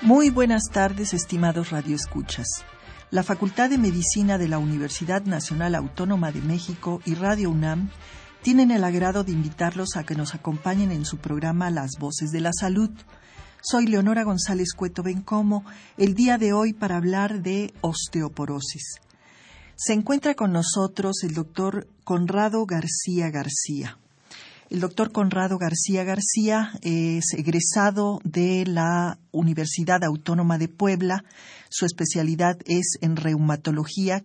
Muy buenas tardes, estimados radioescuchas. La Facultad de Medicina de la Universidad Nacional Autónoma de México y Radio UNAM tienen el agrado de invitarlos a que nos acompañen en su programa Las Voces de la Salud. Soy Leonora González Cueto Bencomo, el día de hoy para hablar de osteoporosis. Se encuentra con nosotros el doctor Conrado García García. El doctor Conrado García García es egresado de la Universidad Autónoma de Puebla. Su especialidad es en reumatología.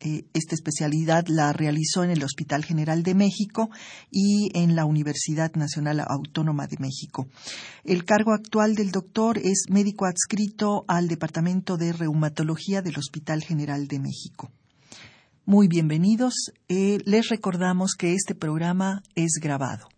Eh, esta especialidad la realizó en el Hospital General de México y en la Universidad Nacional Autónoma de México. El cargo actual del doctor es médico adscrito al Departamento de Reumatología del Hospital General de México. Muy bienvenidos. Eh, les recordamos que este programa es grabado.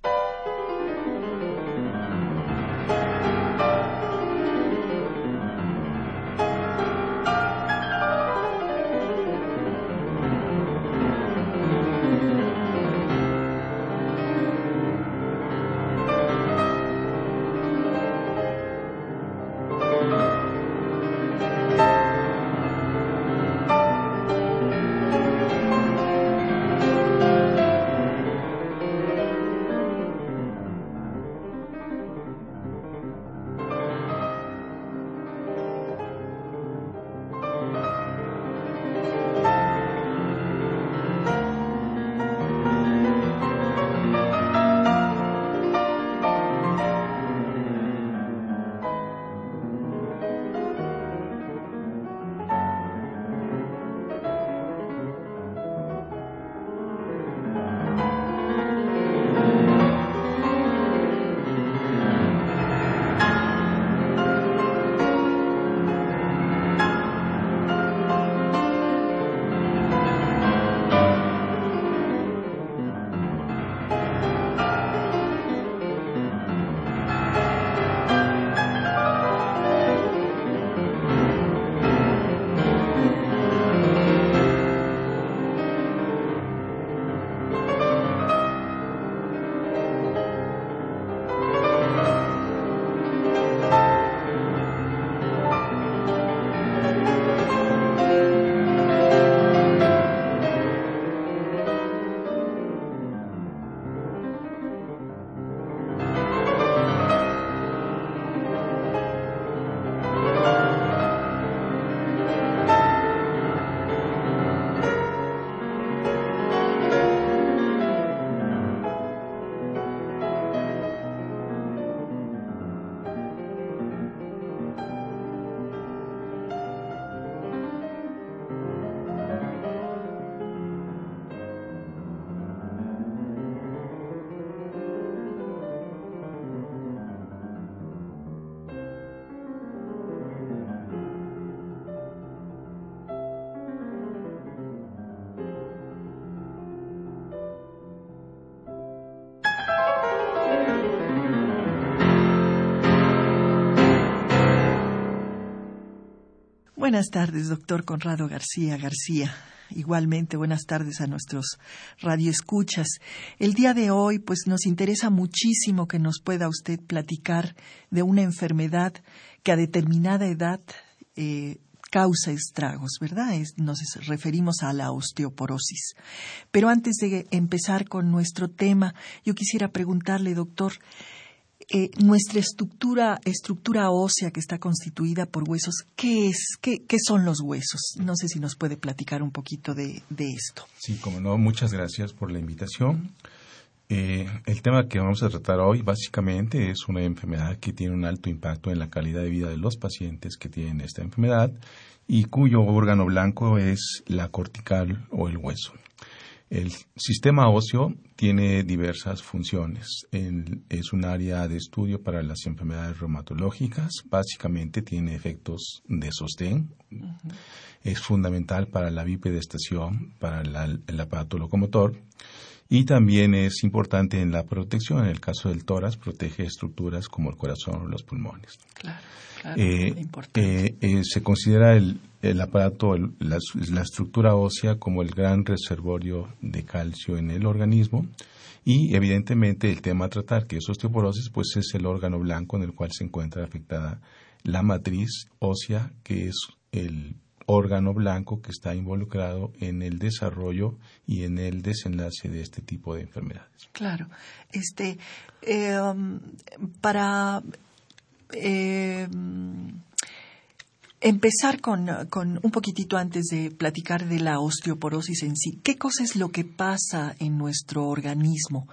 Buenas tardes, doctor Conrado García García. Igualmente, buenas tardes a nuestros radioescuchas. El día de hoy, pues nos interesa muchísimo que nos pueda usted platicar de una enfermedad que a determinada edad eh, causa estragos, ¿verdad? nos referimos a la osteoporosis. Pero antes de empezar con nuestro tema, yo quisiera preguntarle, doctor, eh, nuestra estructura, estructura ósea que está constituida por huesos, ¿qué es? ¿Qué, son los huesos? No sé si nos puede platicar un poquito de, esto. Sí, como no, muchas gracias por la invitación. Eh, el tema que vamos a tratar hoy básicamente es una enfermedad que tiene un alto impacto en la calidad de vida de los pacientes que tienen esta enfermedad y cuyo órgano blanco es la cortical o el hueso. El sistema óseo tiene diversas funciones. es un área de estudio para las enfermedades reumatológicas. Básicamente tiene efectos de sostén. Es fundamental para la bipedestación, para el aparato locomotor. Y también es importante en la protección. En el caso del tórax, protege estructuras como el corazón o los pulmones. Claro, claro. Eh, eh, eh, se considera el, el aparato, la, estructura ósea como el gran reservorio de calcio en el organismo y evidentemente el tema a tratar, que es osteoporosis, pues es el órgano blanco en el cual se encuentra afectada la matriz ósea, que es el órgano blanco que está involucrado en el desarrollo y en el desenlace de este tipo de enfermedades. Claro. Este, eh, um, para eh, empezar con, con, un poquitito antes de platicar de la osteoporosis en sí. ¿Qué cosa es lo que pasa en nuestro organismo?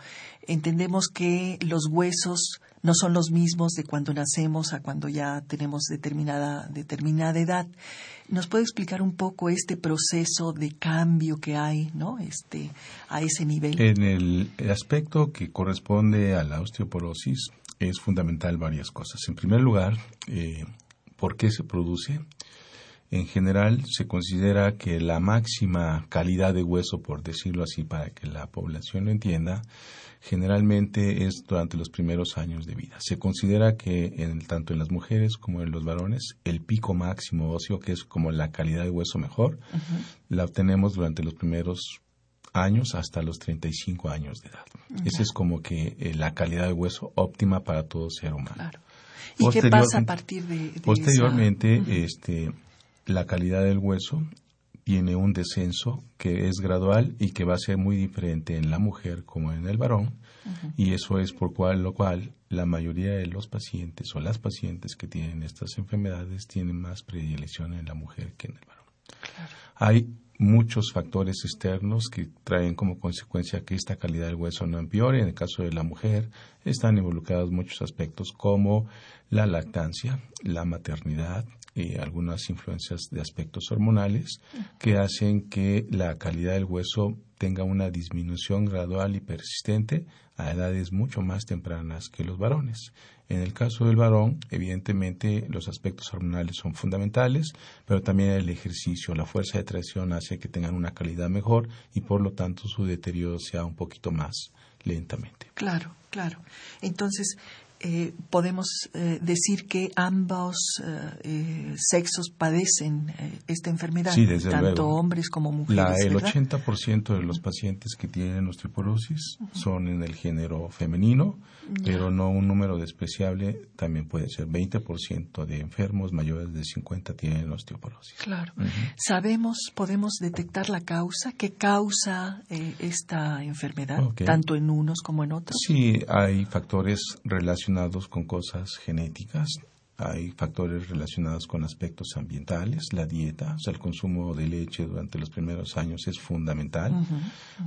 Entendemos que los huesos no son los mismos de cuando nacemos a cuando ya tenemos determinada, determinada edad. ¿Nos puede explicar un poco este proceso de cambio que hay ¿no? este, a ese nivel? En el aspecto que corresponde a la osteoporosis es fundamental varias cosas. En primer lugar, eh, ¿por qué se produce? En general se considera que la máxima calidad de hueso, por decirlo así, para que la población lo entienda, generalmente es durante los primeros años de vida. Se considera que en, tanto en las mujeres como en los varones el pico máximo óseo, que es como la calidad de hueso mejor, la obtenemos durante los primeros años hasta los 35 años de edad. Esa es como que eh, la calidad de hueso óptima para todo ser humano. ¿Y qué pasa a partir de, Posteriormente, este, la calidad del hueso tiene un descenso que es gradual y que va a ser muy diferente en la mujer como en el varón. Y eso es por cual, lo cual la mayoría de los pacientes o las pacientes que tienen estas enfermedades tienen más predilección en la mujer que en el varón. Hay muchos factores externos que traen como consecuencia que esta calidad del hueso no empeore. En el caso de la mujer están involucrados muchos aspectos como la lactancia, la maternidad, y algunas influencias de aspectos hormonales que hacen que la calidad del hueso tenga una disminución gradual y persistente a edades mucho más tempranas que los varones. En el caso del varón, evidentemente los aspectos hormonales son fundamentales, pero también el ejercicio, la fuerza de tracción hace que tengan una calidad mejor y por lo tanto su deterioro sea un poquito más lentamente. Claro, claro. Entonces, eh, podemos eh, decir que ambos eh, sexos padecen esta enfermedad, tanto hombres como mujeres. el 80% de los pacientes que tienen osteoporosis son en el género femenino, pero no un número despreciable, también puede ser 20% de enfermos mayores de 50 tienen osteoporosis. Claro. ¿Sabemos, podemos detectar la causa? ¿Qué causa esta enfermedad, tanto en unos como en otros? Sí, hay factores relacionados con cosas genéticas, hay factores relacionados con aspectos ambientales, la dieta, o sea, el consumo de leche durante los primeros años es fundamental.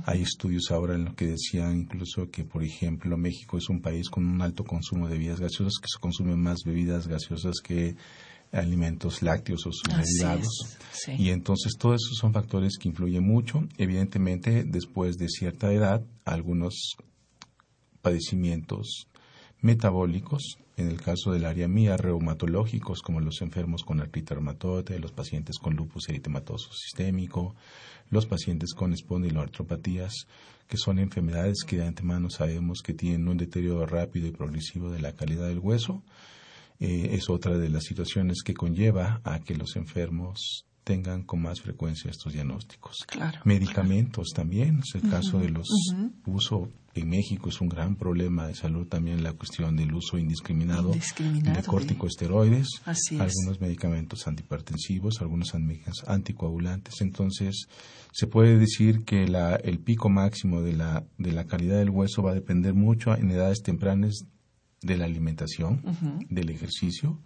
Hay estudios ahora en los que decían incluso que, por ejemplo, México es un país con un alto consumo de bebidas gaseosas, que se consumen más bebidas gaseosas que alimentos lácteos o sus derivados. Y entonces todos esos son factores que influyen mucho. Evidentemente, después de cierta edad, algunos padecimientos metabólicos, en el caso del área mía, reumatológicos, como los enfermos con artritis reumatoide, los pacientes con lupus eritematoso sistémico, los pacientes con espondiloartropatías, que son enfermedades que de antemano sabemos que tienen un deterioro rápido y progresivo de la calidad del hueso. Eh, es otra de las situaciones que conlleva a que los enfermos tengan con más frecuencia estos diagnósticos. Medicamentos también, es el caso de los uso en México es un gran problema de salud también la cuestión del uso indiscriminado, de corticosteroides, algunos medicamentos antihipertensivos, algunos anticoagulantes. Entonces, se puede decir que el pico máximo de la, de la calidad del hueso va a depender mucho en edades tempranas de la alimentación, del ejercicio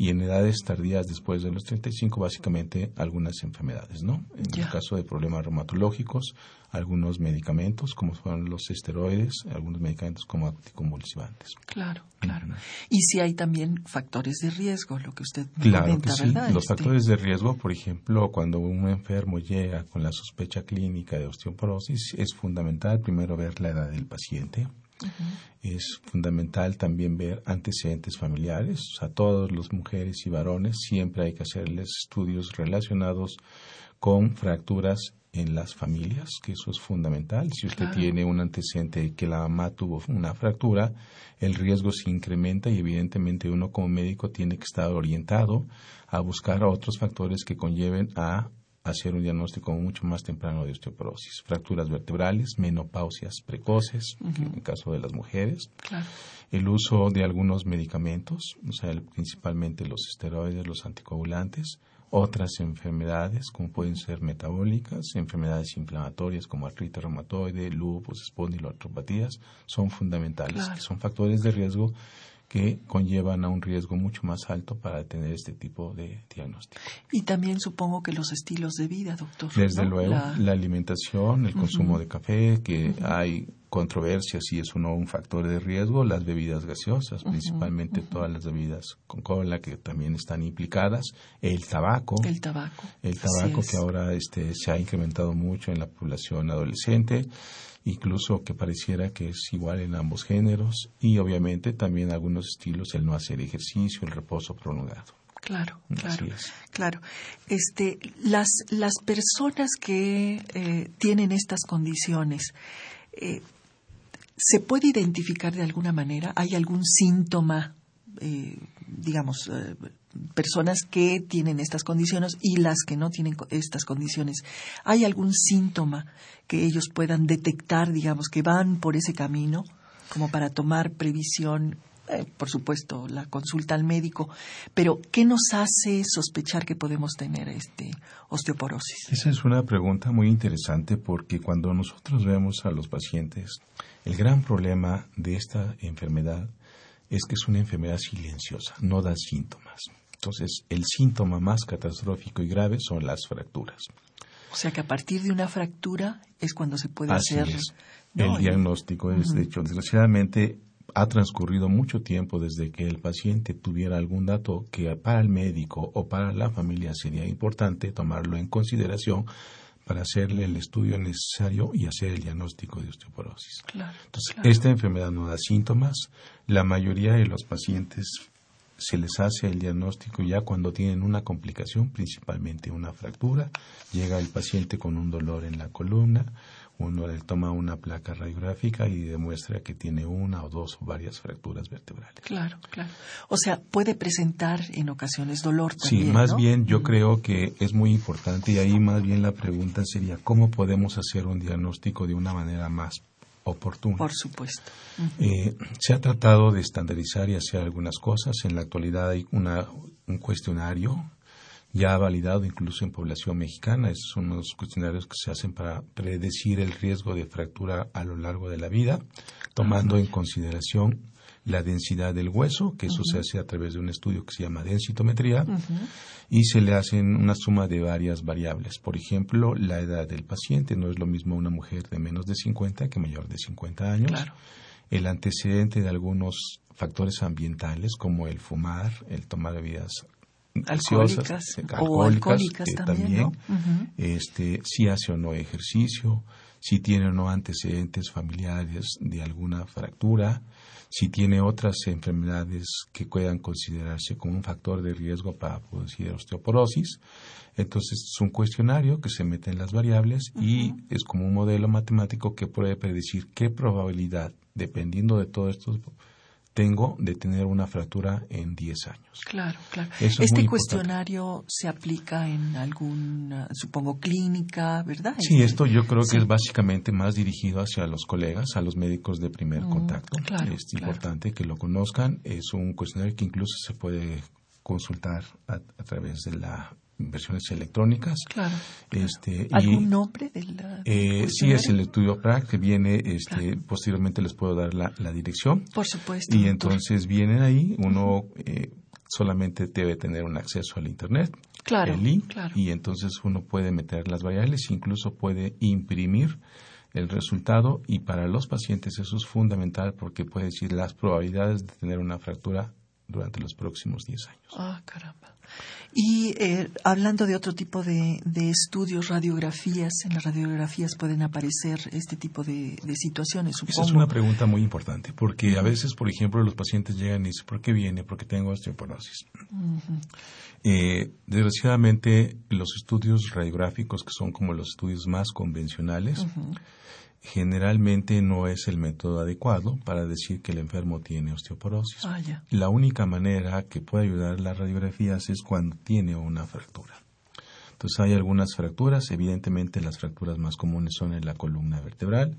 y en edades tardías después de los 35 básicamente algunas enfermedades, ¿no? En el caso de problemas reumatológicos, algunos medicamentos como son los esteroides, algunos medicamentos como anticonvulsivantes. Claro, claro. Y si hay también factores de riesgo, lo que usted claro comenta, que sí. ¿verdad? Los Este, factores de riesgo, por ejemplo, cuando un enfermo llega con la sospecha clínica de osteoporosis, es fundamental primero ver la edad del paciente. Es fundamental también ver antecedentes familiares. O sea, todas las mujeres y varones siempre hay que hacerles estudios relacionados con fracturas en las familias, que eso es fundamental. Si usted Claro. tiene un antecedente que la mamá tuvo una fractura, el riesgo se incrementa y evidentemente uno como médico tiene que estar orientado a buscar otros factores que conlleven a hacer un diagnóstico mucho más temprano de osteoporosis. Fracturas vertebrales, menopausias precoces, en el caso de las mujeres, Claro. el uso de algunos medicamentos, o sea, principalmente los esteroides, los anticoagulantes, otras enfermedades como pueden ser metabólicas, enfermedades inflamatorias como artritis reumatoide, lupus, espondiloartropatías, son fundamentales, Claro. son factores de riesgo que conllevan a un riesgo mucho más alto para tener este tipo de diagnóstico. Y también supongo que los estilos de vida, doctor. Desde ¿no? luego, La- la, alimentación, el consumo de café, que hay controversias si es o no un factor de riesgo, las bebidas gaseosas, principalmente todas las bebidas con cola que también están implicadas, el tabaco, el tabaco. el tabaco que ahora este, se ha incrementado mucho en la población adolescente, incluso que pareciera que es igual en ambos géneros, y obviamente también algunos estilos, el no hacer ejercicio, el reposo prolongado. Claro, claro, es. claro. Este, las las personas que eh, tienen estas condiciones, eh, ¿se puede identificar de alguna manera? ¿Hay algún síntoma, eh, digamos, eh, personas que tienen estas condiciones y las que no tienen estas condiciones? ¿Hay algún síntoma que ellos puedan detectar, digamos, que van por ese camino, como para tomar previsión? Eh, por supuesto, la consulta al médico, pero ¿qué nos hace sospechar que podemos tener este osteoporosis? Esa es una pregunta muy interesante porque cuando nosotros vemos a los pacientes, el gran problema de esta enfermedad es que es una enfermedad silenciosa, no da síntomas. Entonces, el síntoma más catastrófico y grave son las fracturas. O sea que a partir de una fractura es cuando se puede Así hacer es. ¿no? El diagnóstico es, de hecho, desgraciadamente ha transcurrido mucho tiempo desde que el paciente tuviera algún dato que para el médico o para la familia sería importante tomarlo en consideración para hacerle el estudio necesario y hacer el diagnóstico de osteoporosis. Claro, Entonces, claro. esta enfermedad no da síntomas. La mayoría de los pacientes se les hace el diagnóstico ya cuando tienen una complicación, principalmente una fractura. Llega el paciente con un dolor en la columna, uno le toma una placa radiográfica y demuestra que tiene una o dos o varias fracturas vertebrales. Claro, claro. O sea, puede presentar en ocasiones dolor Sí, también. más ¿no? bien yo creo que es muy importante y ahí más bien la pregunta sería cómo podemos hacer un diagnóstico de una manera más oportuna. Por supuesto. Eh, se ha tratado de estandarizar y hacer algunas cosas. En la actualidad hay una, un cuestionario ya validado incluso en población mexicana. Esos son los cuestionarios que se hacen para predecir el riesgo de fractura a lo largo de la vida, tomando en consideración la densidad del hueso, que eso se hace a través de un estudio que se llama densitometría, y se le hacen una suma de varias variables. Por ejemplo, la edad del paciente. No es lo mismo una mujer de menos de 50 que mayor de 50 años. Claro. El antecedente de algunos factores ambientales como el fumar, el tomar bebidas Alcohólicas gaseosas, eh, o alcohólicas eh, también, este, si hace o no ejercicio, si tiene o no antecedentes familiares de alguna fractura, si tiene otras enfermedades que puedan considerarse como un factor de riesgo para producir osteoporosis. Entonces es un cuestionario que se mete en las variables y es como un modelo matemático que puede predecir qué probabilidad, dependiendo de todo esto, tengo de tener una fractura en 10 años. Claro, claro. Eso es este importante. cuestionario se aplica en alguna, supongo, clínica, ¿verdad? Sí, Este, esto yo creo que sí. es básicamente más dirigido hacia los colegas, a los médicos de primer Mm, contacto. claro, es claro. importante que lo conozcan. Es un cuestionario que incluso se puede consultar a, a través de las versiones electrónicas. Claro. Este, y, ¿Algún nombre del la- eh, sí, es el estudio PRAC que viene, este, posteriormente les puedo dar la, la dirección. Por supuesto. Y entonces vienen ahí, uno eh, solamente debe tener un acceso al Internet, claro, el link, y entonces uno puede meter las variables, incluso puede imprimir el resultado y para los pacientes eso es fundamental porque puede decir las probabilidades de tener una fractura durante los próximos 10 años. Ah, caramba. Y eh, hablando de otro tipo de, estudios, radiografías, en las radiografías pueden aparecer este tipo de, situaciones. Esa es una pregunta muy importante, porque a veces, por ejemplo, los pacientes llegan y dicen, ¿por qué viene? Porque tengo osteoporosis. Eh, desgraciadamente, los estudios radiográficos, que son como los estudios más convencionales, generalmente no es el método adecuado para decir que el enfermo tiene osteoporosis. Ah, la única manera que puede ayudar las radiografías es cuando tiene una fractura. Entonces hay algunas fracturas, evidentemente las fracturas más comunes son en la columna vertebral,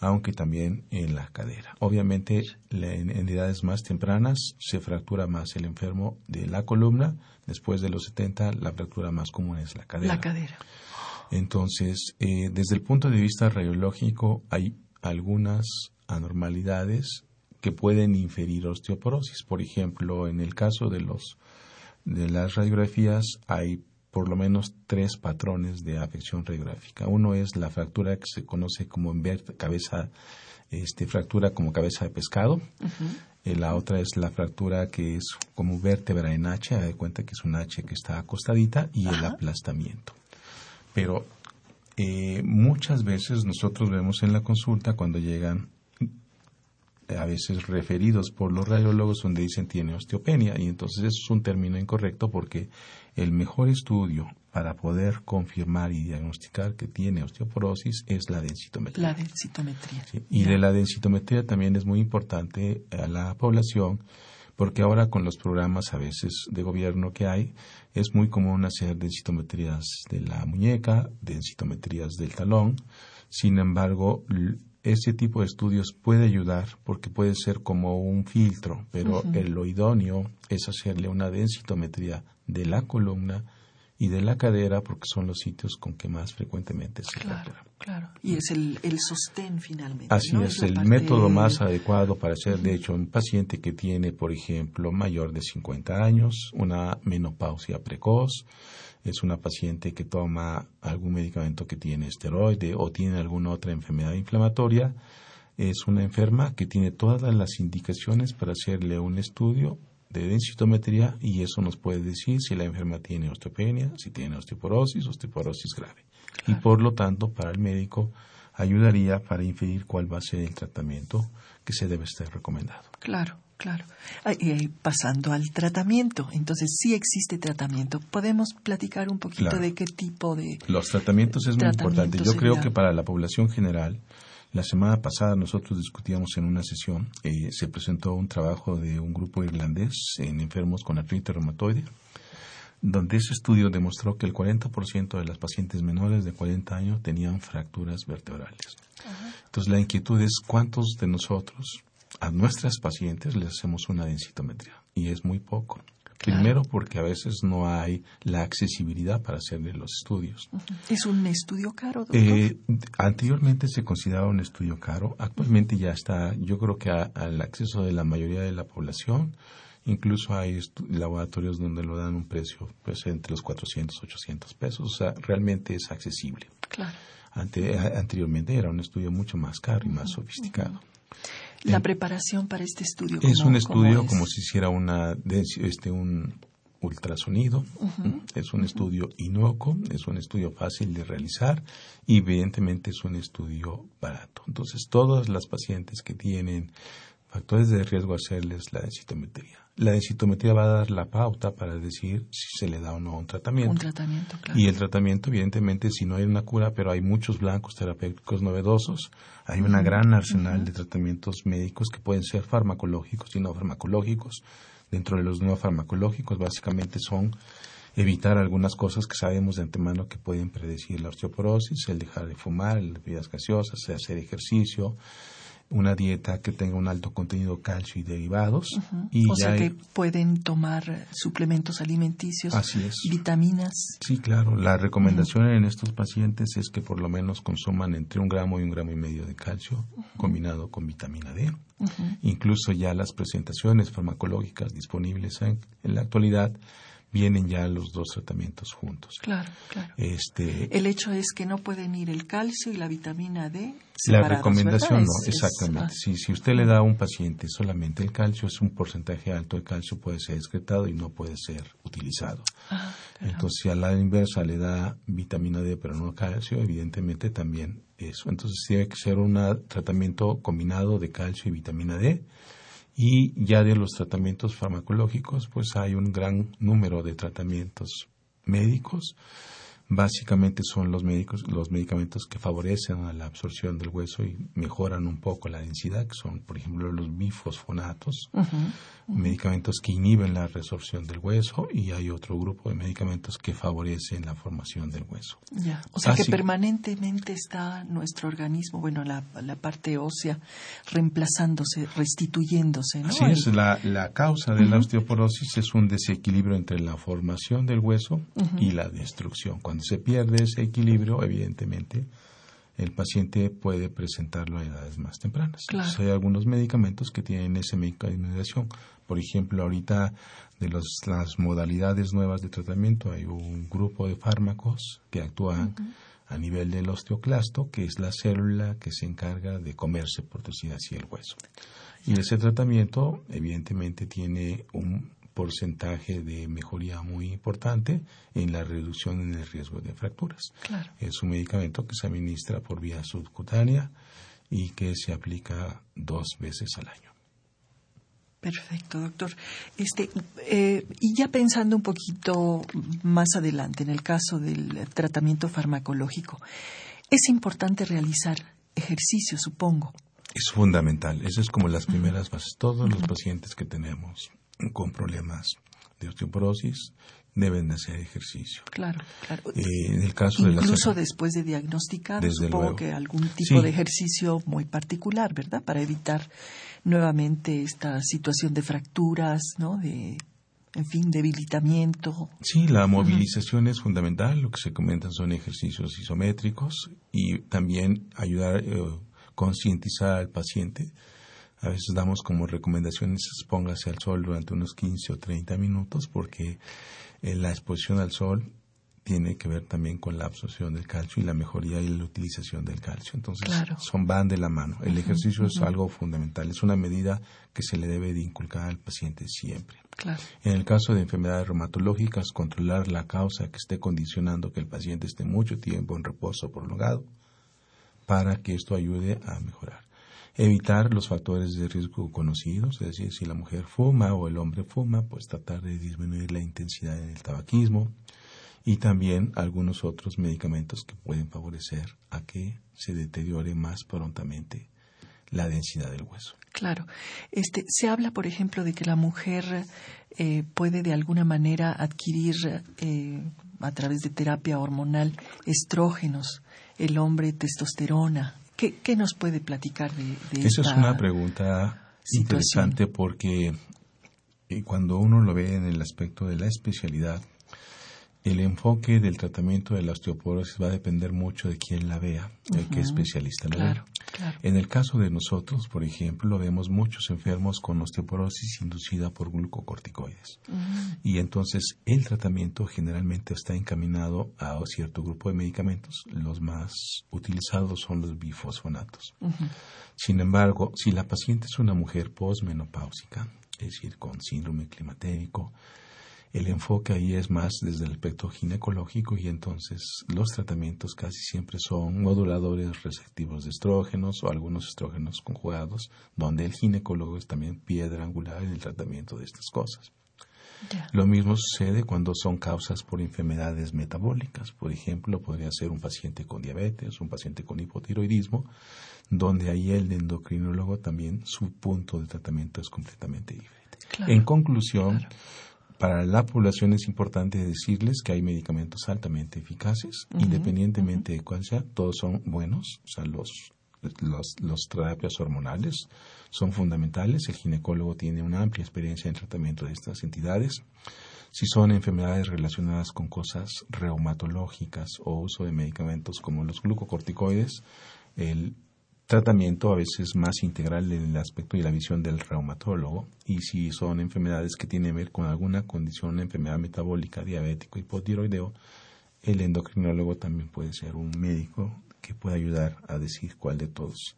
aunque también en la cadera. Obviamente en edades más tempranas se fractura más el enfermo de la columna, después de los 70 la fractura más común es la cadera. La cadera. Entonces, eh, desde el punto de vista radiológico, hay algunas anormalidades que pueden inferir osteoporosis. Por ejemplo, en el caso de los de las radiografías hay por lo menos tres patrones de afección radiográfica. Uno es la fractura que se conoce como cabeza, este, fractura como cabeza de pescado. Eh, la otra es la fractura que es como vértebra en H, de cuenta que es un H que está acostadita, y el aplastamiento. Pero eh, muchas veces nosotros vemos en la consulta cuando llegan a veces referidos por los radiólogos donde dicen tiene osteopenia y entonces eso es un término incorrecto porque el mejor estudio para poder confirmar y diagnosticar que tiene osteoporosis es la densitometría. La densitometría. Y de la densitometría también es muy importante a la población porque ahora con los programas a veces de gobierno que hay, es muy común hacer densitometrías de la muñeca, densitometrías del talón. Sin embargo, ese tipo de estudios puede ayudar porque puede ser como un filtro, pero lo idóneo es hacerle una densitometría de la columna y de la cadera porque son los sitios con que más frecuentemente se claro, Claro, y es el, el sostén finalmente. Así es, el método más adecuado para hacer, de hecho, un paciente que tiene, por ejemplo, mayor de 50 años, una menopausia precoz, es una paciente que toma algún medicamento que tiene esteroide o tiene alguna otra enfermedad inflamatoria, es una enferma que tiene todas las indicaciones para hacerle un estudio de densitometría y eso nos puede decir si la enferma tiene osteopenia, si tiene osteoporosis, osteoporosis grave. Y por lo tanto, para el médico ayudaría para inferir cuál va a ser el tratamiento que se debe estar recomendado. Claro, claro. pasando al tratamiento, entonces sí existe tratamiento. ¿Podemos platicar un poquito de qué tipo de... Los tratamientos es muy importante. Yo creo que para la población general la semana pasada nosotros discutíamos en una sesión, eh, se presentó un trabajo de un grupo irlandés en enfermos con artritis reumatoide, donde ese estudio demostró que el 40% de las pacientes menores de 40 años tenían fracturas vertebrales. Entonces la inquietud es cuántos de nosotros a nuestras pacientes les hacemos una densitometría y es muy poco. Primero porque a veces no hay la accesibilidad para hacerle los estudios. ¿Es un estudio caro? Doctor? Eh, anteriormente se consideraba un estudio caro. Actualmente ya está, yo creo que al acceso de la mayoría de la población. Incluso hay laboratorios donde lo dan un precio pues, entre los 400 800 pesos. O sea, realmente es accesible. Claro. anteriormente era un estudio mucho más caro y más sofisticado. La preparación para este estudio. Es un estudio como si hiciera una, este, un ultrasonido. Es un estudio inocuo, es un estudio fácil de realizar y evidentemente es un estudio barato. Entonces, todas las pacientes que tienen factores de riesgo hacerles la densitometría. La densitometría va a dar la pauta para decir si se le da o no un tratamiento. Un tratamiento, claro. Y el tratamiento, evidentemente, si no hay una cura, pero hay muchos blancos terapéuticos novedosos, hay una gran arsenal de tratamientos médicos que pueden ser farmacológicos y no farmacológicos. Dentro de los no farmacológicos, básicamente son evitar algunas cosas que sabemos de antemano que pueden predecir la osteoporosis, el dejar de fumar, las bebidas gaseosas, hacer ejercicio, una dieta que tenga un alto contenido de calcio y derivados. y o sea que pueden tomar suplementos alimenticios, Así es. vitaminas. Sí, claro. La recomendación en estos pacientes es que por lo menos consuman entre un gramo y un gramo y medio de calcio combinado con vitamina D. Incluso ya las presentaciones farmacológicas disponibles en la actualidad vienen ya los dos tratamientos juntos. Claro, claro. Este, el hecho es que no pueden ir el calcio y la vitamina D. La recomendación no, exactamente. si, si usted le da a un paciente solamente el calcio, es un porcentaje alto de calcio, puede ser excretado y no puede ser utilizado. Ah, Entonces, si a la inversa le da vitamina D pero no calcio, evidentemente también eso. Entonces, tiene que ser un tratamiento combinado de calcio y vitamina D y ya de los tratamientos farmacológicos, pues hay un gran número de tratamientos médicos básicamente son los médicos los medicamentos que favorecen a la absorción del hueso y mejoran un poco la densidad que son por ejemplo los bifosfonatos medicamentos que inhiben la resorción del hueso y hay otro grupo de medicamentos que favorecen la formación del hueso. O sea que permanentemente está nuestro organismo bueno la, la parte ósea reemplazándose restituyéndose ¿no? así es la, la causa de la osteoporosis es un desequilibrio entre la formación del hueso y la destrucción. Cuando se pierde ese equilibrio, evidentemente, el paciente puede presentarlo a edades más tempranas. hay algunos medicamentos que tienen esa mecanismo Por ejemplo, ahorita de las modalidades nuevas de tratamiento hay un grupo de fármacos que actúan a nivel del osteoclasto, que es la célula que se encarga de comerse, por decir así, el hueso. Y ese tratamiento, evidentemente, tiene un porcentaje de mejoría muy importante en la reducción en el riesgo de fracturas. Es un medicamento que se administra por vía subcutánea y que se aplica dos veces al año. Perfecto, doctor. Este, eh, y ya pensando un poquito más adelante, en el caso del tratamiento farmacológico, es importante realizar ejercicio, supongo. Es fundamental. Esas es como las primeras bases. Todos los pacientes que tenemos con problemas de osteoporosis deben hacer ejercicio. Claro, claro. Eh, en el caso Incluso después de diagnosticar, supongo que algún tipo de ejercicio muy particular, ¿verdad? Para evitar nuevamente esta situación de fracturas, ¿no? De, en fin, debilitamiento. Sí, la movilización es fundamental. Lo que se comentan son ejercicios isométricos y también ayudar, a eh, concientizar al paciente a veces damos como recomendaciones póngase al sol durante unos 15 o 30 minutos porque eh, la exposición al sol tiene que ver también con la absorción del calcio y la mejoría y la utilización del calcio. Entonces, son van de la mano. El ejercicio es algo fundamental, es una medida que se le debe de inculcar al paciente siempre. En el caso de enfermedades reumatológicas, controlar la causa que esté condicionando que el paciente esté mucho tiempo en reposo prolongado para que esto ayude a mejorar evitar los factores de riesgo conocidos, es decir, si la mujer fuma o el hombre fuma, pues tratar de disminuir la intensidad del tabaquismo y también algunos otros medicamentos que pueden favorecer a que se deteriore más prontamente la densidad del hueso. Claro. Este, se habla, por ejemplo, de que la mujer eh, puede de alguna manera adquirir eh, a través de terapia hormonal estrógenos, el hombre testosterona. ¿Qué, nos puede platicar de, de Esa es una pregunta interesante porque eh, cuando uno lo ve en el aspecto de la especialidad, el enfoque del tratamiento de la osteoporosis va a depender mucho de quién la vea, de qué especialista la vea. En el caso de nosotros, por ejemplo, vemos muchos enfermos con osteoporosis inducida por glucocorticoides. Y entonces el tratamiento generalmente está encaminado a cierto grupo de medicamentos. Los más utilizados son los bifosfonatos. Sin embargo, si la paciente es una mujer posmenopáusica, es decir, con síndrome climatérico, el enfoque ahí es más desde el aspecto ginecológico y entonces los tratamientos casi siempre son moduladores receptivos de estrógenos o algunos estrógenos conjugados, donde el ginecólogo es también piedra angular en el tratamiento de estas cosas. Lo mismo sucede cuando son causas por enfermedades metabólicas. Por ejemplo, podría ser un paciente con diabetes, un paciente con hipotiroidismo, donde ahí el endocrinólogo también su punto de tratamiento es completamente diferente. en conclusión, para la población es importante decirles que hay medicamentos altamente eficaces, independientemente de cuál sea, todos son buenos, o sea, los, las terapias hormonales son fundamentales. El ginecólogo tiene una amplia experiencia en tratamiento de estas entidades. Si son enfermedades relacionadas con cosas reumatológicas o uso de medicamentos como los glucocorticoides, el tratamiento a veces más integral en el aspecto y la visión del reumatólogo y si son enfermedades que tienen que ver con alguna condición, una enfermedad metabólica, diabético, hipotiroideo, el endocrinólogo también puede ser un médico que puede ayudar a decir cuál de todos.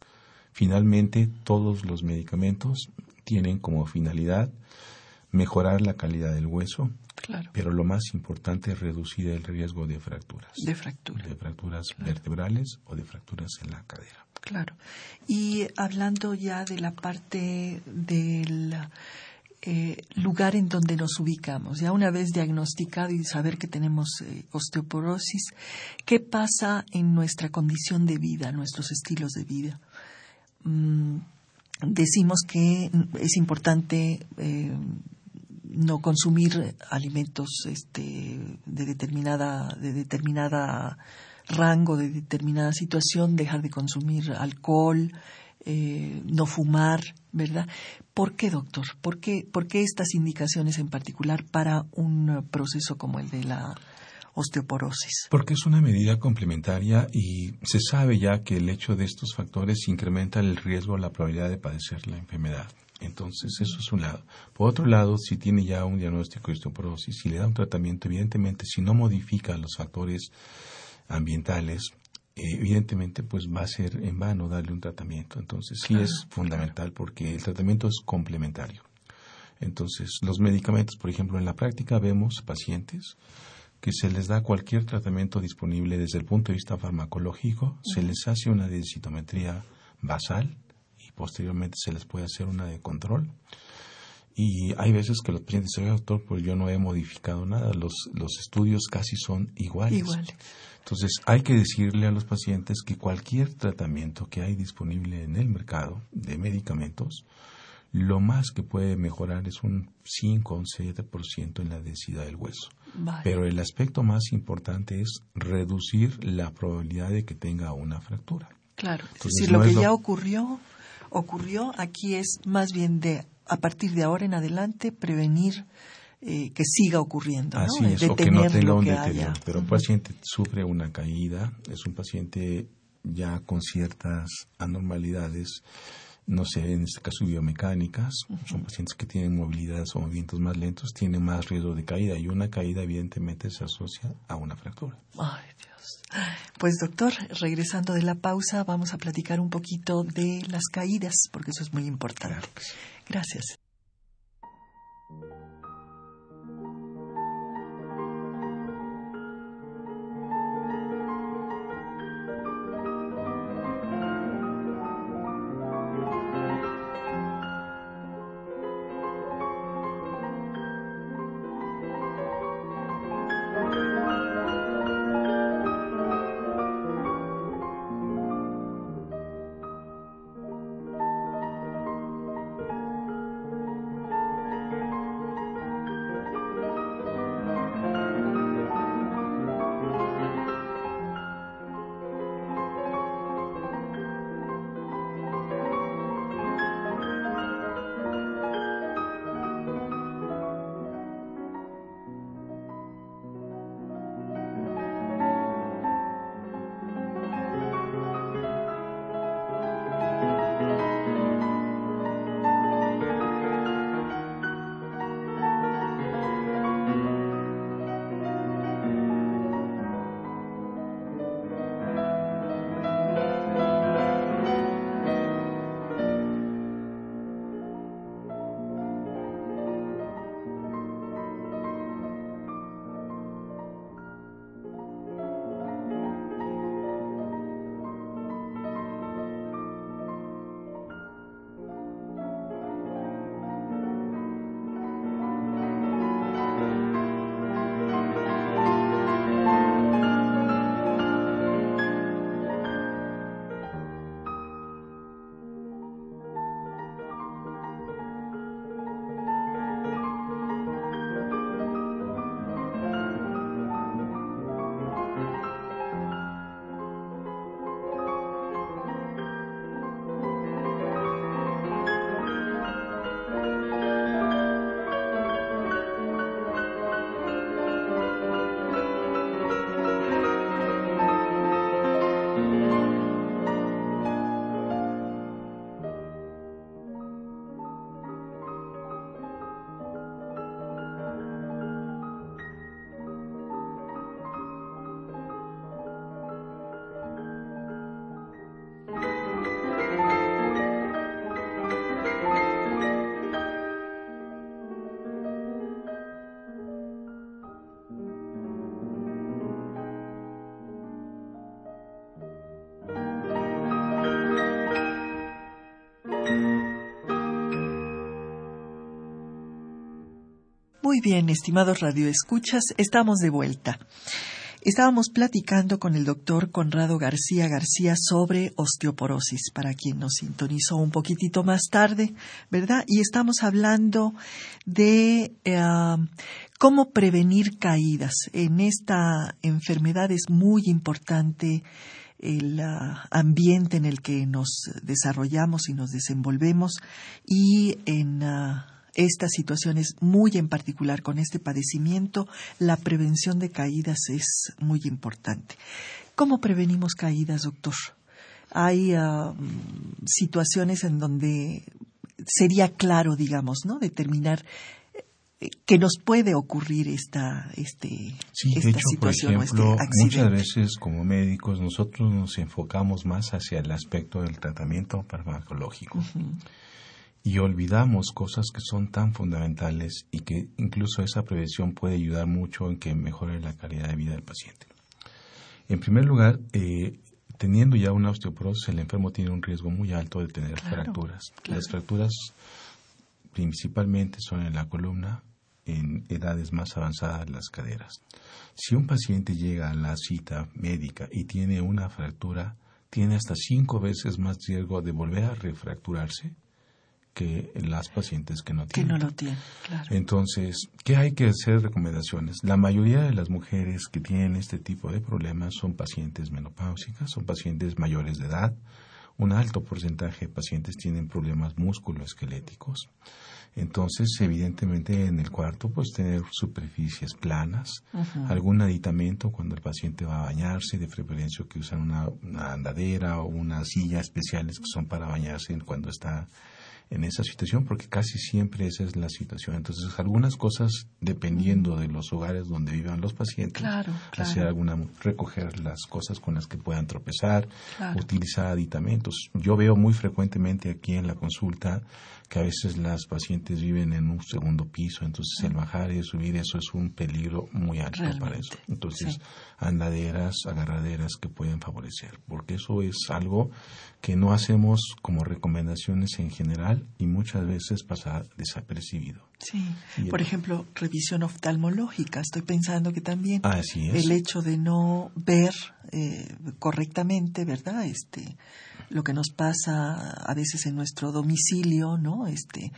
Finalmente, todos los medicamentos tienen como finalidad mejorar la calidad del hueso, pero lo más importante es reducir el riesgo de fracturas. De fracturas. De fracturas vertebrales o de fracturas en la cadera. Claro. Y hablando ya de la parte del eh, lugar en donde nos ubicamos, ya una vez diagnosticado y saber que tenemos eh, osteoporosis, ¿qué pasa en nuestra condición de vida, nuestros estilos de vida? Mm, decimos que es importante eh, no consumir alimentos este, de determinada de determinada rango de determinada situación dejar de consumir alcohol eh, no fumar verdad por qué doctor por qué por qué estas indicaciones en particular para un proceso como el de la osteoporosis porque es una medida complementaria y se sabe ya que el hecho de estos factores incrementa el riesgo la probabilidad de padecer la enfermedad. Entonces, eso es un lado. Por otro lado, si tiene ya un diagnóstico de osteoporosis, si le da un tratamiento, evidentemente, si no modifica los factores ambientales, evidentemente, pues va a ser en vano darle un tratamiento. Entonces, sí es fundamental porque el tratamiento es complementario. Entonces, los medicamentos, por ejemplo, en la práctica vemos pacientes que se les da cualquier tratamiento disponible desde el punto de vista farmacológico, se les hace una densitometría basal, posteriormente se les puede hacer una de control. Y hay veces que los pacientes dicen, doctor, pues yo no he modificado nada, los, los estudios casi son iguales. Entonces hay que decirle a los pacientes que cualquier tratamiento que hay disponible en el mercado de medicamentos, lo más que puede mejorar es un 5 o un 7% en la densidad del hueso. Pero el aspecto más importante es reducir la probabilidad de que tenga una fractura. Claro, es decir, lo que ya ocurrió ocurrió aquí es más bien de a partir de ahora en adelante prevenir eh, que siga ocurriendo, Así es, o que no tenga un deterioro. Pero un paciente sufre una caída, es un paciente ya con ciertas anormalidades, no sé, en este caso biomecánicas, son pacientes que tienen movilidad o movimientos más lentos, tienen más riesgo de caída y una caída evidentemente se asocia a una fractura. Ay, pues doctor, regresando de la pausa, vamos a platicar un poquito de las caídas, porque eso es muy importante. Gracias. Muy bien, estimados radioescuchas, estamos de vuelta. Estábamos platicando con el doctor Conrado García García sobre osteoporosis, para quien nos sintonizó un poquitito más tarde, ¿verdad? Y estamos hablando de eh, cómo prevenir caídas. En esta enfermedad es muy importante el ah, ambiente en el que nos desarrollamos y nos desenvolvemos y en uh, estas situaciones muy en particular con este padecimiento, la prevención de caídas es muy importante. ¿Cómo prevenimos caídas, doctor? Hay uh, situaciones en donde sería claro, digamos, ¿no? Determinar que nos puede ocurrir esta, este, sí, esta hecho, situación por ejemplo, o este accidente. Muchas veces como médicos nosotros nos enfocamos más hacia el aspecto del tratamiento farmacológico uh -huh. Y olvidamos cosas que son tan fundamentales y que incluso esa prevención puede ayudar mucho en que mejore la calidad de vida del paciente. En primer lugar, eh, teniendo ya una osteoporosis, el enfermo tiene un riesgo muy alto de tener claro, fracturas. Claro. Las fracturas principalmente son en la columna, en edades más avanzadas las caderas. Si un paciente llega a la cita médica y tiene una fractura, tiene hasta cinco veces más riesgo de volver a refracturarse que las pacientes que no tienen. Que no lo tienen, claro. Entonces, ¿qué hay que hacer recomendaciones? La mayoría de las mujeres que tienen este tipo de problemas son pacientes menopáusicas, son pacientes mayores de edad. Un alto porcentaje de pacientes tienen problemas musculoesqueléticos. Entonces, evidentemente, en el cuarto, pues tener superficies planas, uh -huh. algún aditamento cuando el paciente va a bañarse, de preferencia que usan una, una andadera o una silla especiales que son para bañarse cuando está en esa situación, porque casi siempre esa es la situación. Entonces, algunas cosas, dependiendo de los hogares donde vivan los pacientes, claro, claro. hacer alguna, recoger las cosas con las que puedan tropezar, claro. utilizar aditamentos. Yo veo muy frecuentemente aquí en la consulta que a veces las pacientes viven en un segundo piso, entonces el bajar y subir eso es un peligro muy alto Realmente, para eso. Entonces, sí. andaderas, agarraderas que pueden favorecer, porque eso es algo que no hacemos como recomendaciones en general y muchas veces pasa desapercibido. Sí, por ejemplo, revisión oftalmológica. Estoy pensando que también Así el hecho de no ver eh, correctamente, ¿verdad? Este, lo que nos pasa a veces en nuestro domicilio, ¿no? Este,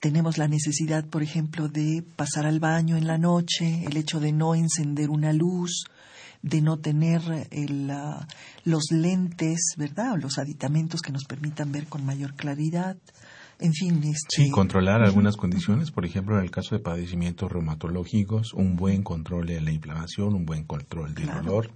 tenemos la necesidad, por ejemplo, de pasar al baño en la noche, el hecho de no encender una luz, de no tener el, uh, los lentes, ¿verdad? O los aditamentos que nos permitan ver con mayor claridad. En fin, este... Sí, controlar algunas condiciones, por ejemplo, en el caso de padecimientos reumatológicos, un buen control de la inflamación, un buen control del Claro. dolor,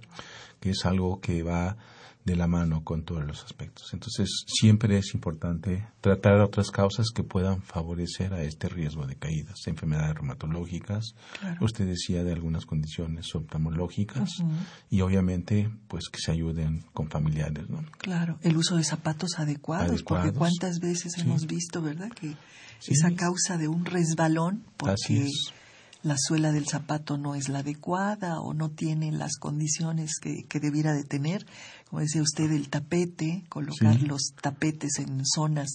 que es algo que va de la mano con todos los aspectos. Entonces, siempre es importante tratar otras causas que puedan favorecer a este riesgo de caídas, enfermedades reumatológicas, Claro. usted decía de algunas condiciones oftalmológicas y obviamente pues que se ayuden con familiares, ¿no? Claro, el uso de zapatos adecuados, porque cuántas veces Sí. hemos visto, ¿verdad? Que Sí. esa causa de un resbalón porque es. La suela del zapato no es la adecuada o no tiene las condiciones que, que debiera de tener. Como decía usted, el tapete, colocar Sí. los tapetes en zonas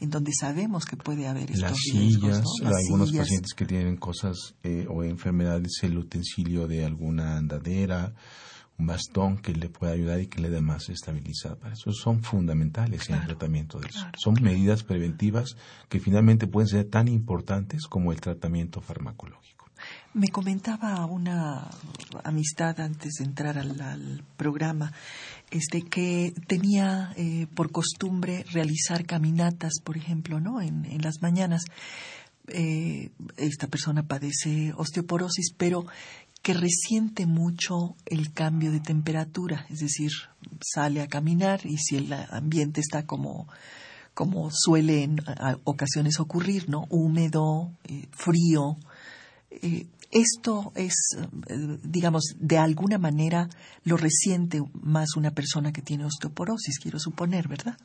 en donde sabemos que puede haber estos Las riesgos, sillas, ¿no? Las algunos sillas. pacientes que tienen cosas eh, o enfermedades, el utensilio de alguna andadera, un bastón que le pueda ayudar y que le dé más estabilidad. Para eso son fundamentales en el tratamiento de eso. claro, Son medidas preventivas que finalmente pueden ser tan importantes como el tratamiento farmacológico. Me comentaba una amistad antes de entrar al, programa, este que tenía eh, por costumbre realizar caminatas, por ejemplo, ¿no? En, las mañanas. Eh, esta persona padece osteoporosis, pero que resiente mucho el cambio de temperatura, es decir, sale a caminar y si el ambiente está como como suele en ocasiones ocurrir, ¿no? Húmedo, eh, frío, eh, esto es, eh, digamos, de alguna manera lo resiente más una persona que tiene osteoporosis, quiero suponer, ¿verdad?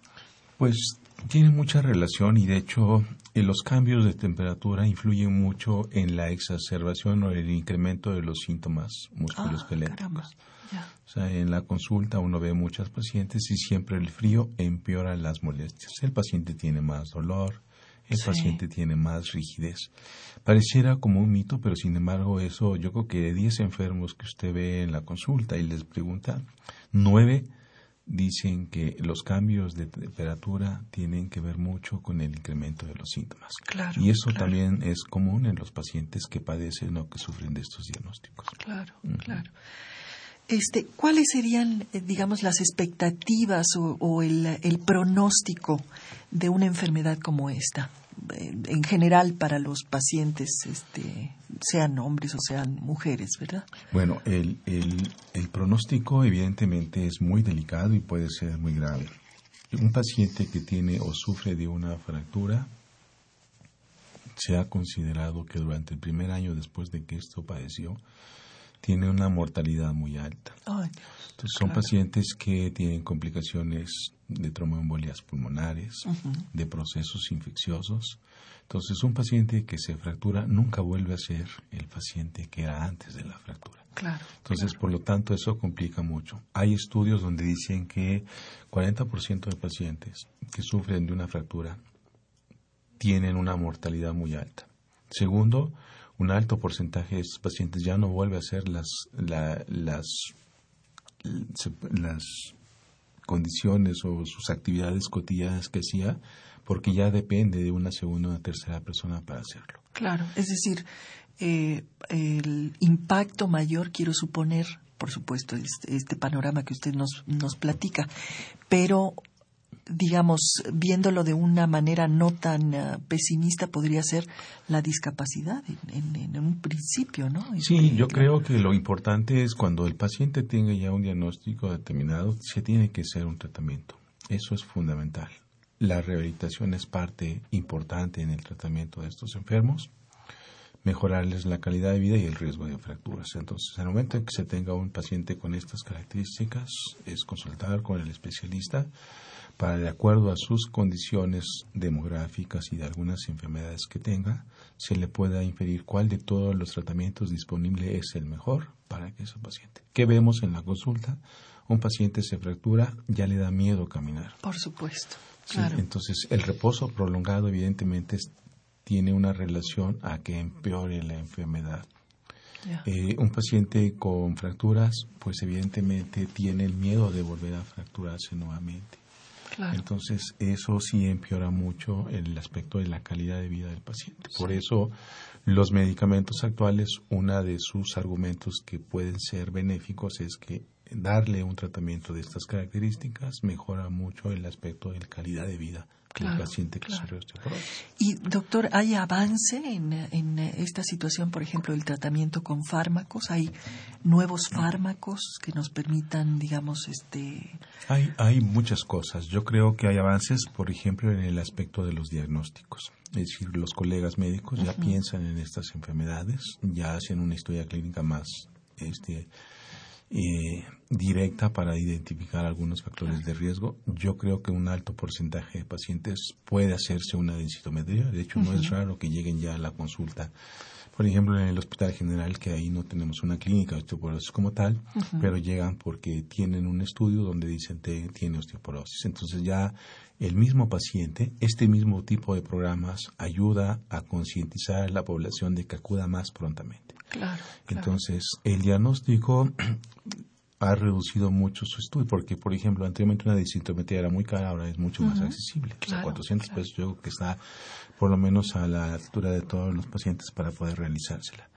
Pues tiene mucha relación y de hecho eh, los cambios de temperatura influyen mucho en la exacerbación o el incremento de los síntomas Ah, musculoesqueléticos. Ya. O sea, en la consulta uno ve muchas pacientes y siempre el frío empeora las molestias. El paciente tiene más dolor, el paciente tiene más rigidez. Pareciera como un mito, pero sin embargo eso, yo creo que de 10 enfermos que usted ve en la consulta y les pregunta, 9 dicen que los cambios de temperatura tienen que ver mucho con el incremento de los síntomas. y eso también es común en los pacientes que padecen o que sufren de estos diagnósticos. Claro, claro. Este, ¿Cuáles serían, eh, digamos, las expectativas o, el, pronóstico de una enfermedad como esta? Eh, en general para los pacientes, este, sean hombres o sean mujeres, ¿verdad? Bueno, el, el pronóstico evidentemente es muy delicado y puede ser muy grave. Un paciente que tiene o sufre de una fractura se ha considerado que durante el primer año después de que esto padeció, tiene una mortalidad muy alta. Entonces, son pacientes que tienen complicaciones de tromboembolias pulmonares, de procesos infecciosos. Entonces, un paciente que se fractura nunca vuelve a ser el paciente que era antes de la fractura. Claro, Entonces, por lo tanto, eso complica mucho. Hay estudios donde dicen que 40% de pacientes que sufren de una fractura tienen una mortalidad muy alta. Segundo, un alto porcentaje de estos pacientes ya no vuelve a hacer las, las, las condiciones o sus actividades cotidianas que hacía porque ya depende de una segunda o una tercera persona para hacerlo. Claro, es decir, eh, el impacto mayor, quiero suponer, por supuesto, este, este panorama que usted nos, nos platica, pero digamos, viéndolo de una manera no tan eh, pesimista, podría ser la discapacidad en, un principio, ¿no? Sí, yo creo que lo importante es cuando el paciente tenga ya un diagnóstico determinado, se tiene que hacer un tratamiento. Eso es fundamental. La rehabilitación es parte importante en el tratamiento de estos enfermos mejorarles la calidad de vida y el riesgo de fracturas. Entonces, en el momento en que se tenga un paciente con estas características, es consultar con el especialista para, de acuerdo a sus condiciones demográficas y de algunas enfermedades que tenga, se le pueda inferir cuál de todos los tratamientos disponibles es el mejor para que ese paciente. ¿Qué vemos en la consulta? Un paciente se fractura, ya le da miedo caminar. Por supuesto. Entonces, el reposo prolongado, evidentemente, tiene una relación a que empeore la enfermedad. Eh, un paciente con fracturas, pues evidentemente tiene el miedo de volver a fracturarse nuevamente. Entonces, eso sí empeora mucho el aspecto de la calidad de vida del paciente. Por eso, los medicamentos actuales, uno de sus argumentos que pueden ser benéficos es que darle un tratamiento de estas características mejora mucho el aspecto de la calidad de vida paciente que Y doctor, ¿hay avance en, en, esta situación, por ejemplo, el tratamiento con fármacos? ¿Hay nuevos fármacos que nos permitan, digamos, este... Hay, hay muchas cosas. Yo creo que hay avances, por ejemplo, en el aspecto de los diagnósticos. Es decir, los colegas médicos ya piensan en estas enfermedades, ya hacen una historia clínica más este, eh, directa para identificar algunos factores de riesgo. Yo creo que un alto porcentaje de pacientes puede hacerse una densitometría. De hecho, no es raro que lleguen ya a la consulta. Por ejemplo, en el Hospital General, que ahí no tenemos una clínica de osteoporosis como tal, pero llegan porque tienen un estudio donde dicen que tiene osteoporosis. Entonces ya el mismo paciente, este mismo tipo de programas ayuda a concientizar a la población de que acuda más prontamente. Claro, Entonces, el diagnóstico ha reducido mucho su estudio, porque, por ejemplo, anteriormente una disintometría era muy cara, ahora es mucho más accesible. o sea, 400 pesos yo creo que está por lo menos a la altura de todos los pacientes para poder realizársela.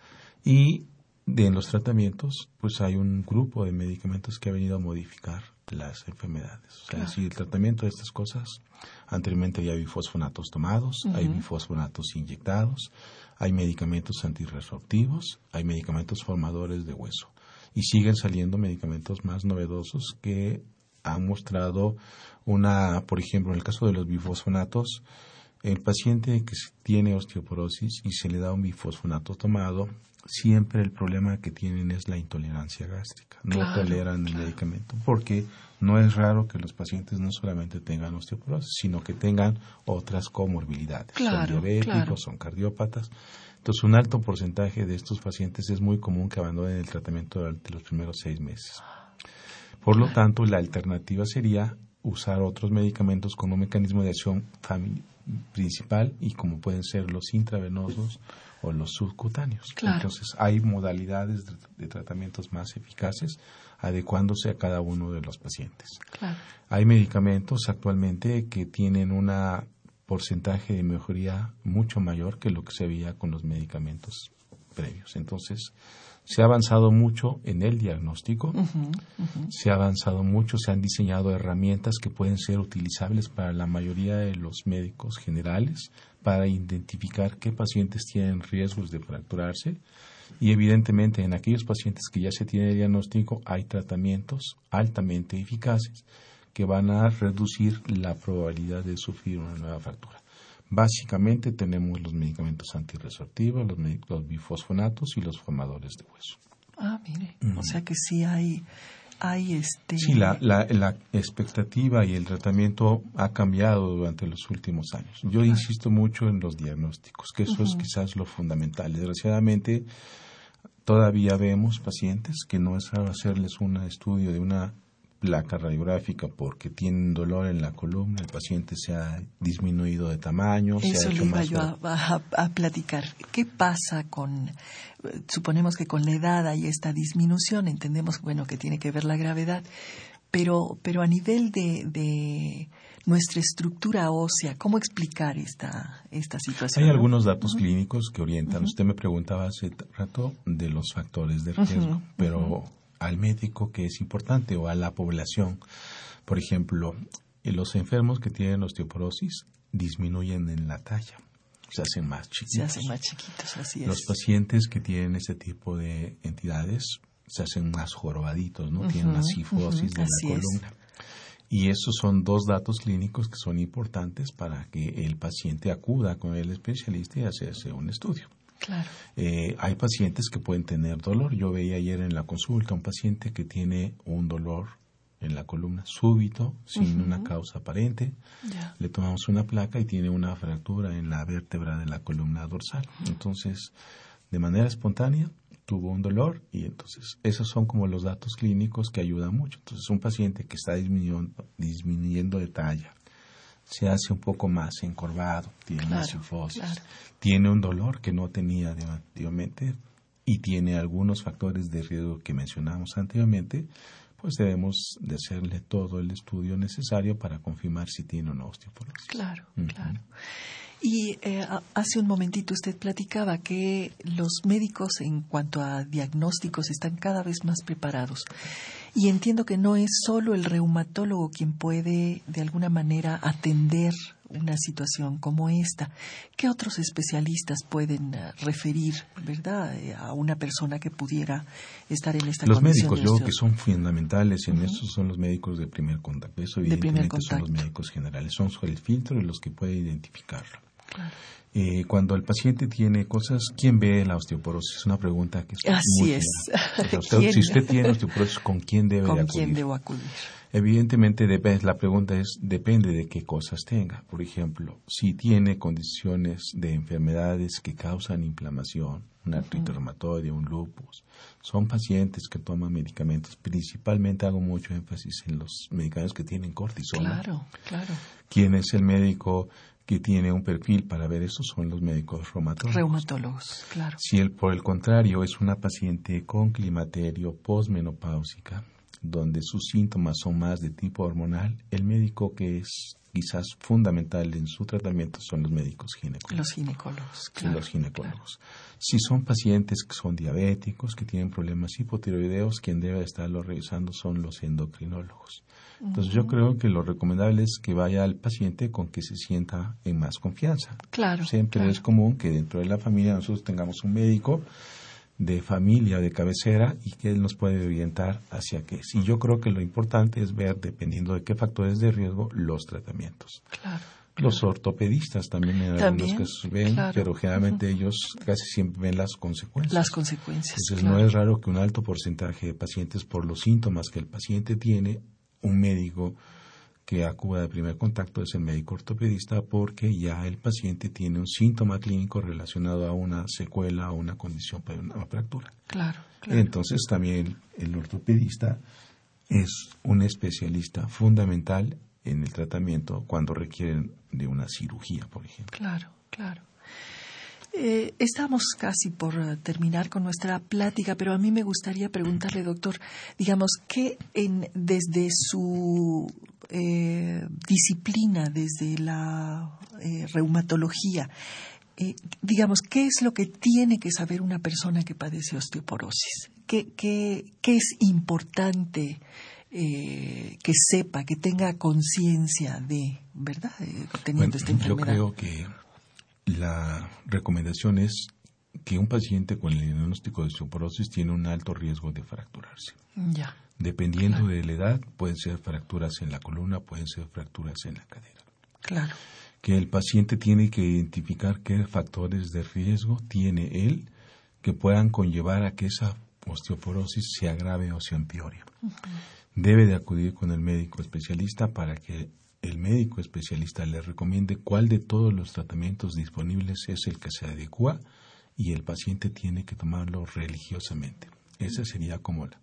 Y de, en los tratamientos, pues hay un grupo de medicamentos que ha venido a modificar las enfermedades. O sea, si el tratamiento de estas cosas, anteriormente había bifosfonatos tomados, hay bifosfonatos inyectados, hay medicamentos antirresortivos, hay medicamentos formadores de hueso. Y siguen saliendo medicamentos más novedosos que han mostrado una, por ejemplo, en el caso de los bifosfonatos, el paciente que tiene osteoporosis y se le da un bifosfonato tomado, siempre el problema que tienen es la intolerancia gástrica. No toleran el medicamento porque no es raro que los pacientes no solamente tengan osteoporosis, sino que tengan otras comorbilidades. son diabéticos, son cardiópatas. Entonces, un alto porcentaje de estos pacientes es muy común que abandonen el tratamiento durante los primeros seis meses. Por lo tanto, la alternativa sería usar otros medicamentos con un mecanismo de acción principal y como pueden ser los intravenosos o los subcutáneos. Claro. Entonces hay modalidades de, de tratamientos más eficaces adecuándose a cada uno de los pacientes. Claro. Hay medicamentos actualmente que tienen un porcentaje de mejoría mucho mayor que lo que se veía con los medicamentos previos. Entonces, se ha avanzado mucho en el diagnóstico, se ha avanzado mucho, se han diseñado herramientas que pueden ser utilizables para la mayoría de los médicos generales para identificar qué pacientes tienen riesgos de fracturarse. Y evidentemente en aquellos pacientes que ya se tiene el diagnóstico hay tratamientos altamente eficaces que van a reducir la probabilidad de sufrir una nueva fractura. Básicamente tenemos los medicamentos antirresortivos, los, los bifosfonatos y los formadores de hueso. Ah, mire, o sea que sí hay, hay este... Sí, la, la, la, expectativa y el tratamiento ha cambiado durante los últimos años. Yo insisto mucho en los diagnósticos, que eso es quizás lo fundamental. Desgraciadamente, todavía vemos pacientes que no es hacerles un estudio de una placa radiográfica porque tienen dolor en la columna, el paciente se ha disminuido de tamaño, Eso se ha hecho le iba más yo a, a, a, platicar. ¿Qué pasa con, suponemos que con la edad hay esta disminución, entendemos, bueno, que tiene que ver la gravedad, pero, pero a nivel de, de nuestra estructura ósea, ¿cómo explicar esta, esta situación? Hay algunos datos uh -huh. clínicos que orientan. Uh -huh. Usted me preguntaba hace rato de los factores de riesgo, uh -huh. pero al médico que es importante o a la población. Por ejemplo, los enfermos que tienen osteoporosis disminuyen en la talla, se hacen más chiquitos. Se hacen más chiquitos, así es. Los pacientes que tienen ese tipo de entidades se hacen más jorobaditos, ¿no? Uh -huh, tienen una cifosis uh -huh, de la columna. Es. Y esos son dos datos clínicos que son importantes para que el paciente acuda con el especialista y hacerse un estudio. Claro. Eh, hay pacientes que pueden tener dolor. Yo veía ayer en la consulta un paciente que tiene un dolor en la columna súbito, sin uh -huh. una causa aparente. Yeah. Le tomamos una placa y tiene una fractura en la vértebra de la columna dorsal. Uh -huh. Entonces, de manera espontánea, tuvo un dolor y entonces esos son como los datos clínicos que ayudan mucho. Entonces, un paciente que está disminuyendo, disminuyendo de talla, se hace un poco más encorvado, tiene claro, una cifosis, claro. tiene un dolor que no tenía anteriormente y tiene algunos factores de riesgo que mencionamos anteriormente, pues debemos de hacerle todo el estudio necesario para confirmar si tiene o no osteoporosis. Claro, uh -huh. claro. Y eh, hace un momentito usted platicaba que los médicos en cuanto a diagnósticos están cada vez más preparados. Y entiendo que no es solo el reumatólogo quien puede de alguna manera atender una situación como esta. ¿Qué otros especialistas pueden uh, referir, verdad, eh, a una persona que pudiera estar en esta los condición? Los médicos, yo que son fundamentales en uh -huh. eso son los médicos de primer contacto. Eso evidentemente contacto. son los médicos generales. Son el filtro y los que pueden identificarlo. Claro. Eh, cuando el paciente tiene cosas, ¿quién ve la osteoporosis? Es una pregunta que es Así muy es. Usted, si usted tiene osteoporosis, ¿con quién debe ¿Con de acudir? quién debo acudir? Evidentemente, la pregunta es, depende de qué cosas tenga. Por ejemplo, si tiene condiciones de enfermedades que causan inflamación, una artritis uh -huh. reumatoide, un lupus, son pacientes que toman medicamentos. Principalmente hago mucho énfasis en los medicamentos que tienen cortisona. Claro, claro. ¿Quién es el médico que tiene un perfil para ver eso son los médicos reumatólogos. Reumatólogos, claro. Si él, por el contrario, es una paciente con climaterio postmenopáusica, donde sus síntomas son más de tipo hormonal, el médico que es quizás fundamental en su tratamiento son los médicos ginecólogos. Los ginecólogos, claro. Los ginecólogos. Claro. Si son pacientes que son diabéticos, que tienen problemas hipotiroideos, quien debe estarlo revisando son los endocrinólogos. Entonces yo creo que lo recomendable es que vaya al paciente con que se sienta en más confianza. Claro. Siempre claro. es común que dentro de la familia nosotros tengamos un médico de familia, de cabecera, y que él nos puede orientar hacia qué. Y yo creo que lo importante es ver, dependiendo de qué factores de riesgo, los tratamientos. Claro. Los ortopedistas también en ¿También? algunos casos ven, claro. pero generalmente uh -huh. ellos casi siempre ven las consecuencias. Las consecuencias. Entonces claro. no es raro que un alto porcentaje de pacientes, por los síntomas que el paciente tiene, un médico que acuda de primer contacto es el médico ortopedista porque ya el paciente tiene un síntoma clínico relacionado a una secuela o una condición para una fractura. Claro, claro. Entonces también el ortopedista es un especialista fundamental en el tratamiento cuando requieren de una cirugía, por ejemplo. Claro, claro. Eh, estamos casi por eh, terminar con nuestra plática, pero a mí me gustaría preguntarle, doctor, digamos, ¿qué en, desde su eh, disciplina, desde la reumatología, digamos, ¿qué es lo que tiene que saber una persona que padece osteoporosis? ¿Qué, qué, qué es importante que sepa, que tenga conciencia de, ¿verdad? teniendo esta enfermedad. Yo creo que la recomendación es que un paciente con el diagnóstico de osteoporosis tiene un alto riesgo de fracturarse. Ya. Dependiendo de la edad, pueden ser fracturas en la columna, pueden ser fracturas en la cadera. Claro. Que el paciente tiene que identificar qué factores de riesgo tiene él que puedan conllevar a que esa osteoporosis se agrave o se empeore. Debe de acudir con el médico especialista para que el médico especialista le recomiende cuál de todos los tratamientos disponibles es el que se adecua y el paciente tiene que tomarlo religiosamente. Esa sería como la.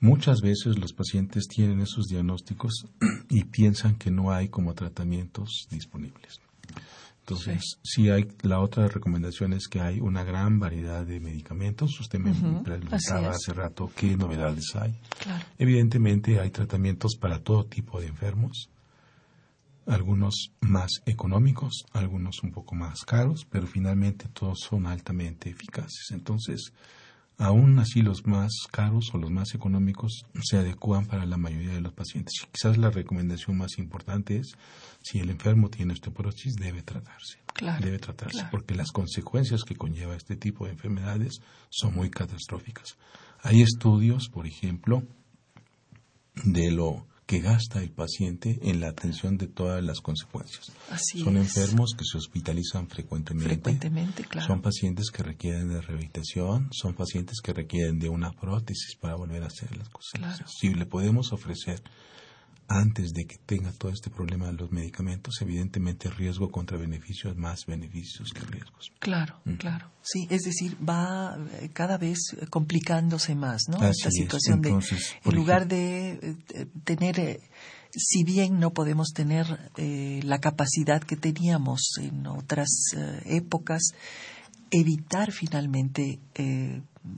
Muchas veces los pacientes tienen esos diagnósticos y piensan que no hay como tratamientos disponibles. Entonces, sí. hay, la otra recomendación es que hay una gran variedad de medicamentos. Usted me preguntaba hace rato qué novedades hay. Evidentemente hay tratamientos para todo tipo de enfermos algunos más económicos, algunos un poco más caros, pero finalmente todos son altamente eficaces. Entonces, aún así los más caros o los más económicos se adecuan para la mayoría de los pacientes. Quizás la recomendación más importante es, si el enfermo tiene osteoporosis, debe tratarse. debe tratarse, porque las consecuencias que conlleva este tipo de enfermedades son muy catastróficas. Hay estudios, por ejemplo, de lo que gasta el paciente en la atención de todas las consecuencias. Son enfermos que se hospitalizan frecuentemente. Frecuentemente, claro. Son pacientes que requieren de rehabilitación, son pacientes que requieren de una prótesis para volver a hacer las cosas. Si le podemos ofrecer antes de que tenga todo este problema de los medicamentos, evidentemente riesgo contra beneficios más beneficios que riesgos. Claro, claro. Sí, es decir, va eh, cada vez complicándose más, ¿no? Esta situación de, en lugar de eh, tener, eh, si bien no podemos tener la capacidad que teníamos en otras épocas, evitar finalmente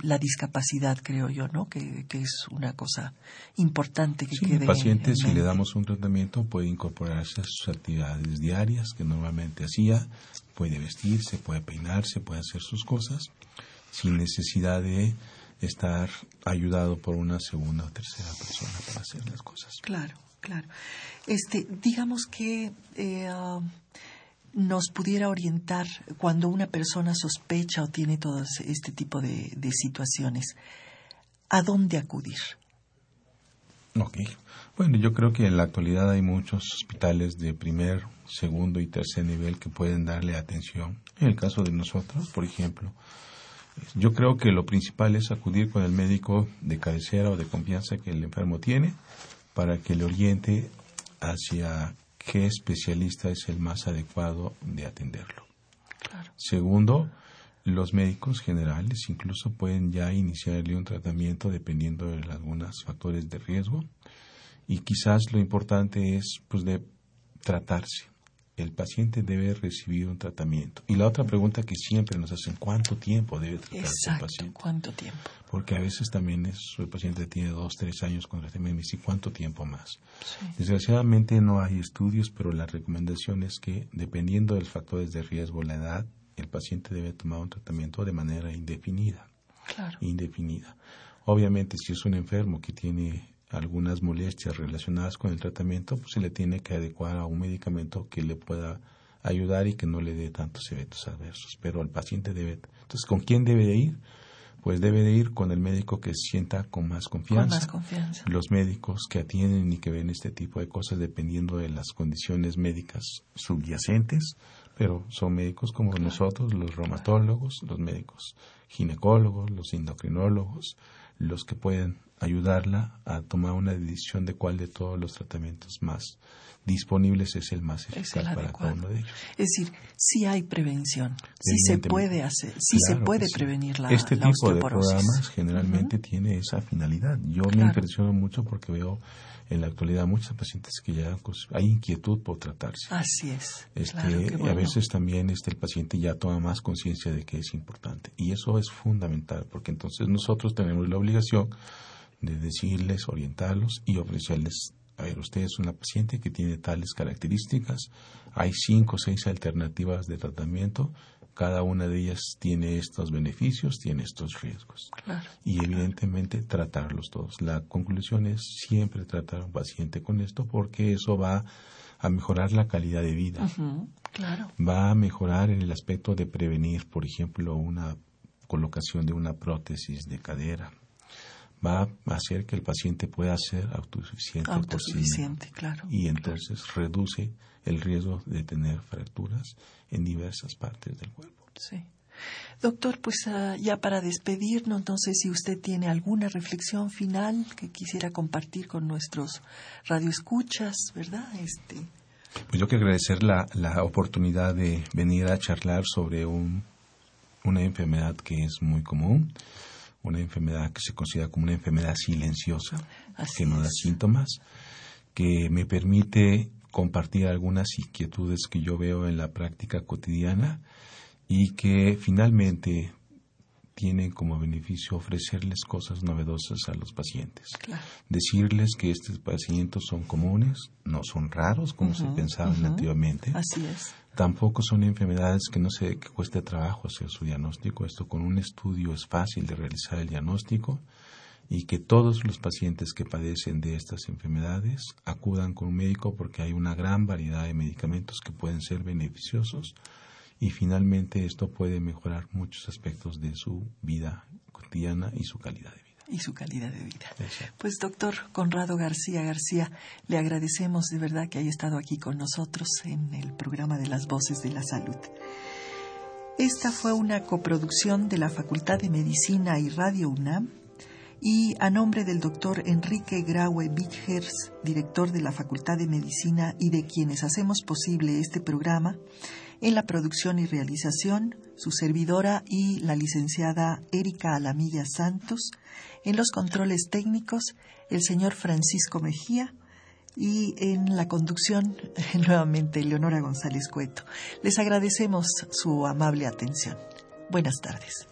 la discapacidad, creo yo, ¿no? Que, es una cosa importante que quede. El paciente, si le damos un tratamiento, puede incorporarse a sus actividades diarias que normalmente hacía, puede vestirse, puede peinarse, puede hacer sus cosas, sin necesidad de estar ayudado por una segunda o tercera persona para hacer las cosas. Claro, claro. Este, digamos que eh, nos pudiera orientar cuando una persona sospecha o tiene todo este tipo de, situaciones? ¿A dónde acudir? Ok. Bueno, yo creo que en la actualidad hay muchos hospitales de primer, segundo y tercer nivel que pueden darle atención. En el caso de nosotros, por ejemplo, yo creo que lo principal es acudir con el médico de cabecera o de confianza que el enfermo tiene para que le oriente hacia qué especialista es el más adecuado de atenderlo. Segundo, los médicos generales incluso pueden ya iniciarle un tratamiento dependiendo de algunos factores de riesgo. Y quizás lo importante es pues de tratarse el paciente debe recibir un tratamiento. Y la otra pregunta que siempre nos hacen, ¿cuánto tiempo debe tratarse el paciente? ¿cuánto tiempo? Porque a veces también es, el paciente tiene dos, tres años con tratamiento y ¿cuánto tiempo más? Desgraciadamente no hay estudios, pero la recomendación es que dependiendo de los factores de riesgo, la edad, el paciente debe tomar un tratamiento de manera indefinida. Claro. Indefinida. Obviamente, si es un enfermo que tiene algunas molestias relacionadas con el tratamiento, pues se le tiene que adecuar a un medicamento que le pueda ayudar y que no le dé tantos eventos adversos. Pero el paciente debe. Entonces, ¿con quién debe de ir? Pues debe de ir con el médico que sienta con más confianza. Con más confianza. Los médicos que atienden y que ven este tipo de cosas dependiendo de las condiciones médicas subyacentes, pero son médicos como nosotros, los reumatólogos, los médicos ginecólogos, los endocrinólogos, los que pueden ayudarla a tomar una decisión de cuál de todos los tratamientos más disponibles es el más eficaz para cada uno de ellos. Es decir, si hay prevención, si se puede hacer, si se puede prevenir la Este tipo de programas generalmente tiene esa finalidad. Yo me impresiono mucho porque veo en la actualidad muchos pacientes que ya pues, hay inquietud por tratarse. Así es. Este, A veces también este, el paciente ya toma más conciencia de que es importante. Y eso es fundamental, porque entonces nosotros tenemos la obligación de decirles, orientarlos y ofrecerles, a ver, usted es una paciente que tiene tales características, hay cinco o seis alternativas de tratamiento, cada una de ellas tiene estos beneficios, tiene estos riesgos. y evidentemente tratarlos todos. La conclusión es siempre tratar a un paciente con esto porque eso va a mejorar la calidad de vida. Va a mejorar en el aspecto de prevenir, por ejemplo, una colocación de una prótesis de cadera. Va a hacer que el paciente pueda ser autosuficiente, autosuficiente claro. Y entonces reduce el riesgo de tener fracturas en diversas partes del cuerpo. Sí. Doctor, pues ah, ya para despedirnos, no sé si usted tiene alguna reflexión final que quisiera compartir con nuestros radioescuchas, ¿verdad? Este... Pues yo quiero agradecer la, la oportunidad de venir a charlar sobre un, una enfermedad que es muy común, una enfermedad que se considera como una enfermedad silenciosa, que no da síntomas, que me permite compartir algunas inquietudes que yo veo en la práctica cotidiana y que finalmente tienen como beneficio ofrecerles cosas novedosas a los pacientes. Decirles que estos pacientes son comunes, no son raros como se pensaba antiguamente. Así es. Tampoco son enfermedades que no se que cueste trabajo hacer su diagnóstico. Esto con un estudio es fácil de realizar el diagnóstico y que todos los pacientes que padecen de estas enfermedades acudan con un médico porque hay una gran variedad de medicamentos que pueden ser beneficiosos y finalmente esto puede mejorar muchos aspectos de su vida cotidiana y su calidad de vida. Y su calidad de vida. Pues doctor Conrado García García, le agradecemos de verdad que haya estado aquí con nosotros en el programa de las Voces de la Salud. Esta fue una coproducción de la Facultad de Medicina y Radio UNAM y a nombre del doctor Enrique Graue Bichers, director de la Facultad de Medicina y de quienes hacemos posible este programa, en la producción y realización, su servidora y la licenciada Erika Alamilla Santos, en los controles técnicos, el señor Francisco Mejía, y en la conducción, nuevamente, Leonora González Cueto. Les agradecemos su amable atención. Buenas tardes.